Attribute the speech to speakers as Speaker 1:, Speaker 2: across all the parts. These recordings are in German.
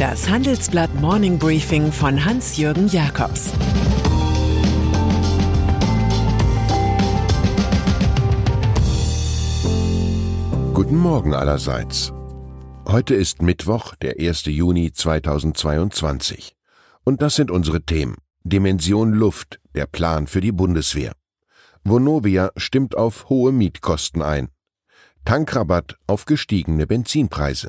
Speaker 1: Das Handelsblatt Morning Briefing von Hans-Jürgen Jakobs
Speaker 2: Guten Morgen allerseits. Heute ist Mittwoch, der 1. Juni 2022. Und das sind unsere Themen. Dimension Luft, der Plan für die Bundeswehr. Vonovia stimmt auf hohe Mietkosten ein. Tankrabatt auf gestiegene Benzinpreise.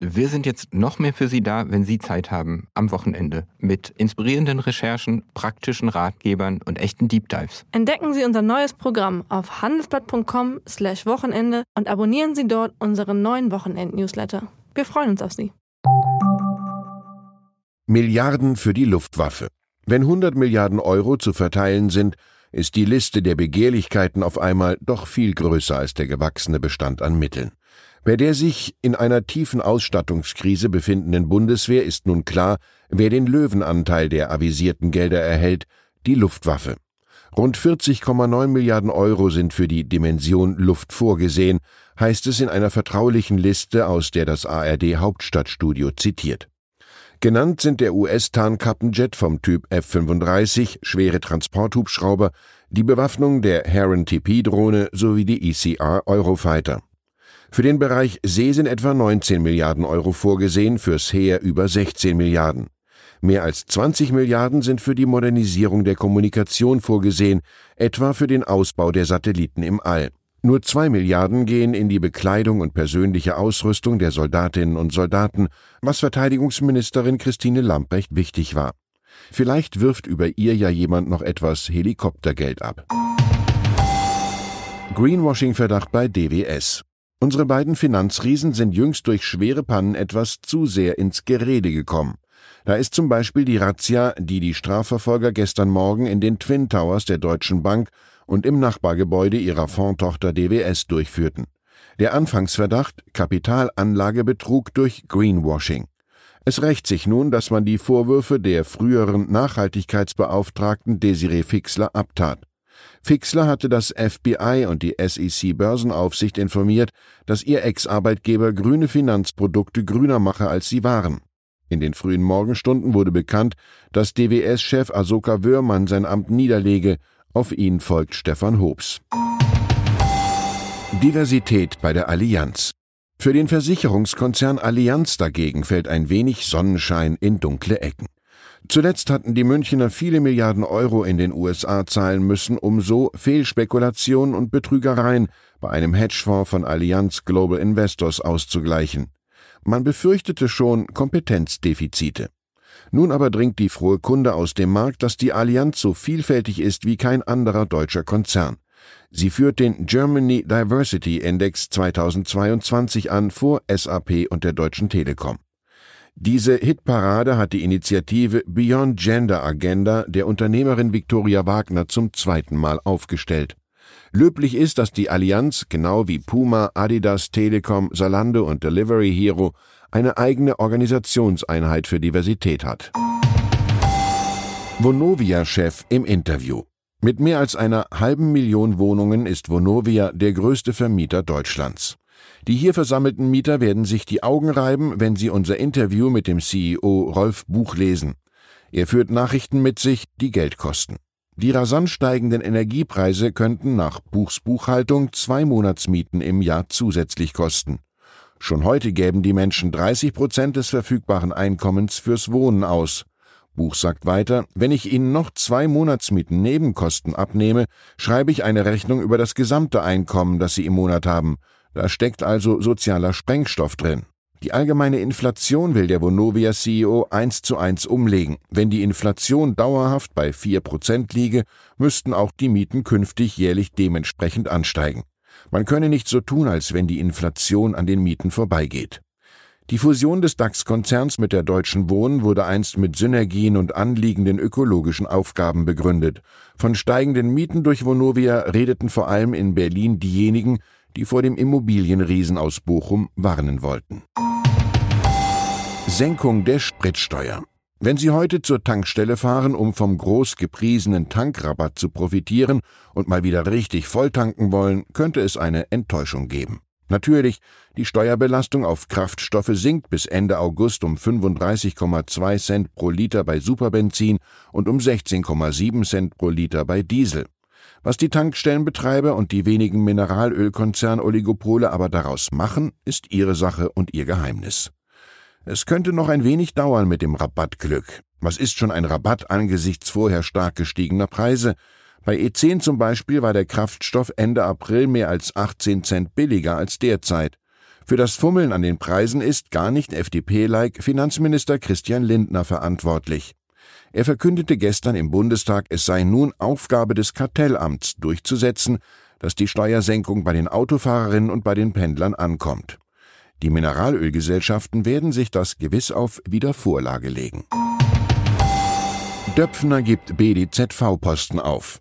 Speaker 3: Wir sind jetzt noch mehr für Sie da, wenn Sie Zeit haben, am Wochenende, mit inspirierenden Recherchen, praktischen Ratgebern und echten Deep Dives.
Speaker 4: Entdecken Sie unser neues Programm auf handelsblatt.com/slash Wochenende und abonnieren Sie dort unseren neuen Wochenend-Newsletter. Wir freuen uns auf Sie.
Speaker 2: Milliarden für die Luftwaffe. Wenn 100 Milliarden Euro zu verteilen sind, ist die Liste der Begehrlichkeiten auf einmal doch viel größer als der gewachsene Bestand an Mitteln. Bei der sich in einer tiefen Ausstattungskrise befindenden Bundeswehr ist nun klar, wer den Löwenanteil der avisierten Gelder erhält, die Luftwaffe. Rund 40,9 Milliarden Euro sind für die Dimension Luft vorgesehen, heißt es in einer vertraulichen Liste, aus der das ARD Hauptstadtstudio zitiert. Genannt sind der US-Tarnkappenjet vom Typ F-35, schwere Transporthubschrauber, die Bewaffnung der Heron TP-Drohne sowie die ECR Eurofighter. Für den Bereich See sind etwa 19 Milliarden Euro vorgesehen, fürs Heer über 16 Milliarden. Mehr als 20 Milliarden sind für die Modernisierung der Kommunikation vorgesehen, etwa für den Ausbau der Satelliten im All. Nur zwei Milliarden gehen in die Bekleidung und persönliche Ausrüstung der Soldatinnen und Soldaten, was Verteidigungsministerin Christine Lamprecht wichtig war. Vielleicht wirft über ihr ja jemand noch etwas Helikoptergeld ab. Greenwashing-Verdacht bei DWS. Unsere beiden Finanzriesen sind jüngst durch schwere Pannen etwas zu sehr ins Gerede gekommen. Da ist zum Beispiel die Razzia, die die Strafverfolger gestern Morgen in den Twin Towers der Deutschen Bank und im Nachbargebäude ihrer Fondtochter DWS durchführten. Der Anfangsverdacht Kapitalanlagebetrug durch Greenwashing. Es rächt sich nun, dass man die Vorwürfe der früheren Nachhaltigkeitsbeauftragten Desiree Fixler abtat. Fixler hatte das FBI und die SEC Börsenaufsicht informiert, dass ihr Ex-Arbeitgeber grüne Finanzprodukte grüner mache, als sie waren. In den frühen Morgenstunden wurde bekannt, dass DWS-Chef Asoka Wörmann sein Amt niederlege. Auf ihn folgt Stefan Hobbs. Diversität bei der Allianz. Für den Versicherungskonzern Allianz dagegen fällt ein wenig Sonnenschein in dunkle Ecken. Zuletzt hatten die Münchner viele Milliarden Euro in den USA zahlen müssen, um so Fehlspekulationen und Betrügereien bei einem Hedgefonds von Allianz Global Investors auszugleichen. Man befürchtete schon Kompetenzdefizite. Nun aber dringt die frohe Kunde aus dem Markt, dass die Allianz so vielfältig ist wie kein anderer deutscher Konzern. Sie führt den Germany Diversity Index 2022 an vor SAP und der Deutschen Telekom. Diese Hitparade hat die Initiative Beyond Gender Agenda der Unternehmerin Viktoria Wagner zum zweiten Mal aufgestellt. Löblich ist, dass die Allianz, genau wie Puma, Adidas, Telekom, Salando und Delivery Hero, eine eigene Organisationseinheit für Diversität hat. Vonovia-Chef im Interview. Mit mehr als einer halben Million Wohnungen ist Vonovia der größte Vermieter Deutschlands. Die hier versammelten Mieter werden sich die Augen reiben, wenn sie unser Interview mit dem CEO Rolf Buch lesen. Er führt Nachrichten mit sich, die Geld kosten. Die rasant steigenden Energiepreise könnten nach Buchs Buchhaltung zwei Monatsmieten im Jahr zusätzlich kosten. Schon heute gäben die Menschen 30 Prozent des verfügbaren Einkommens fürs Wohnen aus. Buch sagt weiter, wenn ich Ihnen noch zwei Monatsmieten Nebenkosten abnehme, schreibe ich eine Rechnung über das gesamte Einkommen, das Sie im Monat haben. Da steckt also sozialer Sprengstoff drin. Die allgemeine Inflation will der Vonovia CEO eins zu eins umlegen. Wenn die Inflation dauerhaft bei vier Prozent liege, müssten auch die Mieten künftig jährlich dementsprechend ansteigen. Man könne nicht so tun, als wenn die Inflation an den Mieten vorbeigeht. Die Fusion des DAX-Konzerns mit der Deutschen Wohnen wurde einst mit Synergien und anliegenden ökologischen Aufgaben begründet. Von steigenden Mieten durch Vonovia redeten vor allem in Berlin diejenigen, die vor dem Immobilienriesen aus Bochum warnen wollten. Senkung der Spritsteuer. Wenn Sie heute zur Tankstelle fahren, um vom groß gepriesenen Tankrabatt zu profitieren und mal wieder richtig volltanken wollen, könnte es eine Enttäuschung geben. Natürlich, die Steuerbelastung auf Kraftstoffe sinkt bis Ende August um 35,2 Cent pro Liter bei Superbenzin und um 16,7 Cent pro Liter bei Diesel. Was die Tankstellenbetreiber und die wenigen Mineralölkonzern-Oligopole aber daraus machen, ist ihre Sache und ihr Geheimnis. Es könnte noch ein wenig dauern mit dem Rabattglück. Was ist schon ein Rabatt angesichts vorher stark gestiegener Preise? Bei E10 zum Beispiel war der Kraftstoff Ende April mehr als 18 Cent billiger als derzeit. Für das Fummeln an den Preisen ist gar nicht FDP-like Finanzminister Christian Lindner verantwortlich. Er verkündete gestern im Bundestag, es sei nun Aufgabe des Kartellamts durchzusetzen, dass die Steuersenkung bei den Autofahrerinnen und bei den Pendlern ankommt. Die Mineralölgesellschaften werden sich das gewiss auf Wiedervorlage legen. Döpfner gibt BDZV-Posten auf.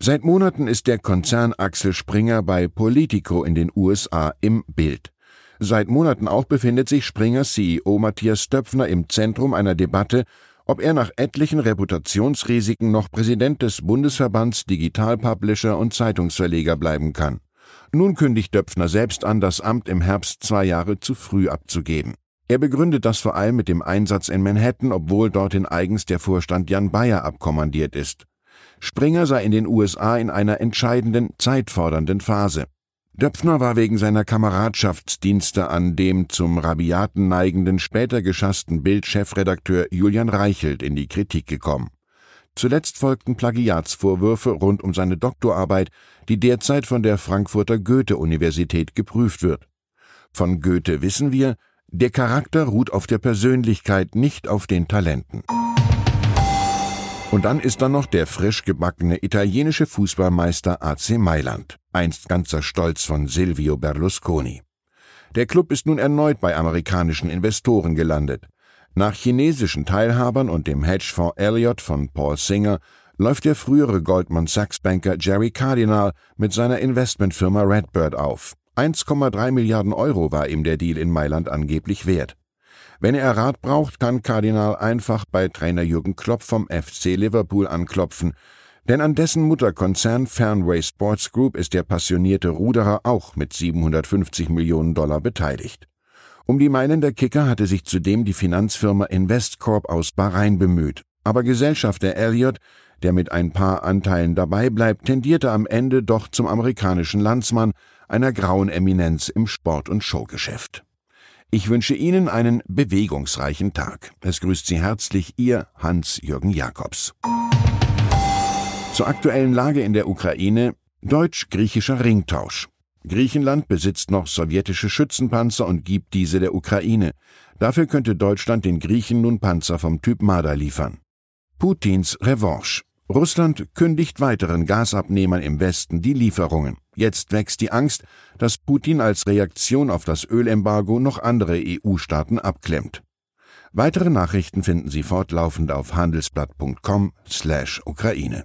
Speaker 2: Seit Monaten ist der Konzern Axel Springer bei Politico in den USA im Bild. Seit Monaten auch befindet sich Springers CEO Matthias Döpfner im Zentrum einer Debatte, ob er nach etlichen Reputationsrisiken noch Präsident des Bundesverbands Digital Publisher und Zeitungsverleger bleiben kann. Nun kündigt Döpfner selbst an, das Amt im Herbst zwei Jahre zu früh abzugeben. Er begründet das vor allem mit dem Einsatz in Manhattan, obwohl dorthin eigens der Vorstand Jan Bayer abkommandiert ist. Springer sei in den USA in einer entscheidenden, zeitfordernden Phase. Döpfner war wegen seiner Kameradschaftsdienste an dem zum Rabiaten neigenden, später geschassten Bild-Chefredakteur Julian Reichelt in die Kritik gekommen. Zuletzt folgten Plagiatsvorwürfe rund um seine Doktorarbeit, die derzeit von der Frankfurter Goethe-Universität geprüft wird. Von Goethe wissen wir, der Charakter ruht auf der Persönlichkeit, nicht auf den Talenten. Und dann ist da noch der frisch gebackene italienische Fußballmeister AC Mailand, einst ganzer Stolz von Silvio Berlusconi. Der Club ist nun erneut bei amerikanischen Investoren gelandet. Nach chinesischen Teilhabern und dem Hedgefonds Elliott von Paul Singer läuft der frühere Goldman Sachs Banker Jerry Cardinal mit seiner Investmentfirma Redbird auf. 1,3 Milliarden Euro war ihm der Deal in Mailand angeblich wert. Wenn er Rat braucht, kann Kardinal einfach bei Trainer Jürgen Klopp vom FC Liverpool anklopfen, denn an dessen Mutterkonzern Fernway Sports Group ist der passionierte Ruderer auch mit 750 Millionen Dollar beteiligt. Um die Mailänder Kicker hatte sich zudem die Finanzfirma Investcorp aus Bahrain bemüht, aber Gesellschafter Elliott, der mit ein paar Anteilen dabei bleibt, tendierte am Ende doch zum amerikanischen Landsmann, einer grauen Eminenz im Sport- und Showgeschäft. Ich wünsche Ihnen einen bewegungsreichen Tag. Es grüßt Sie herzlich Ihr Hans-Jürgen Jakobs. Zur aktuellen Lage in der Ukraine deutsch-griechischer Ringtausch. Griechenland besitzt noch sowjetische Schützenpanzer und gibt diese der Ukraine. Dafür könnte Deutschland den Griechen nun Panzer vom Typ Marder liefern. Putins Revanche. Russland kündigt weiteren Gasabnehmern im Westen die Lieferungen. Jetzt wächst die Angst, dass Putin als Reaktion auf das Ölembargo noch andere EU-Staaten abklemmt. Weitere Nachrichten finden Sie fortlaufend auf handelsblatt.com/Ukraine.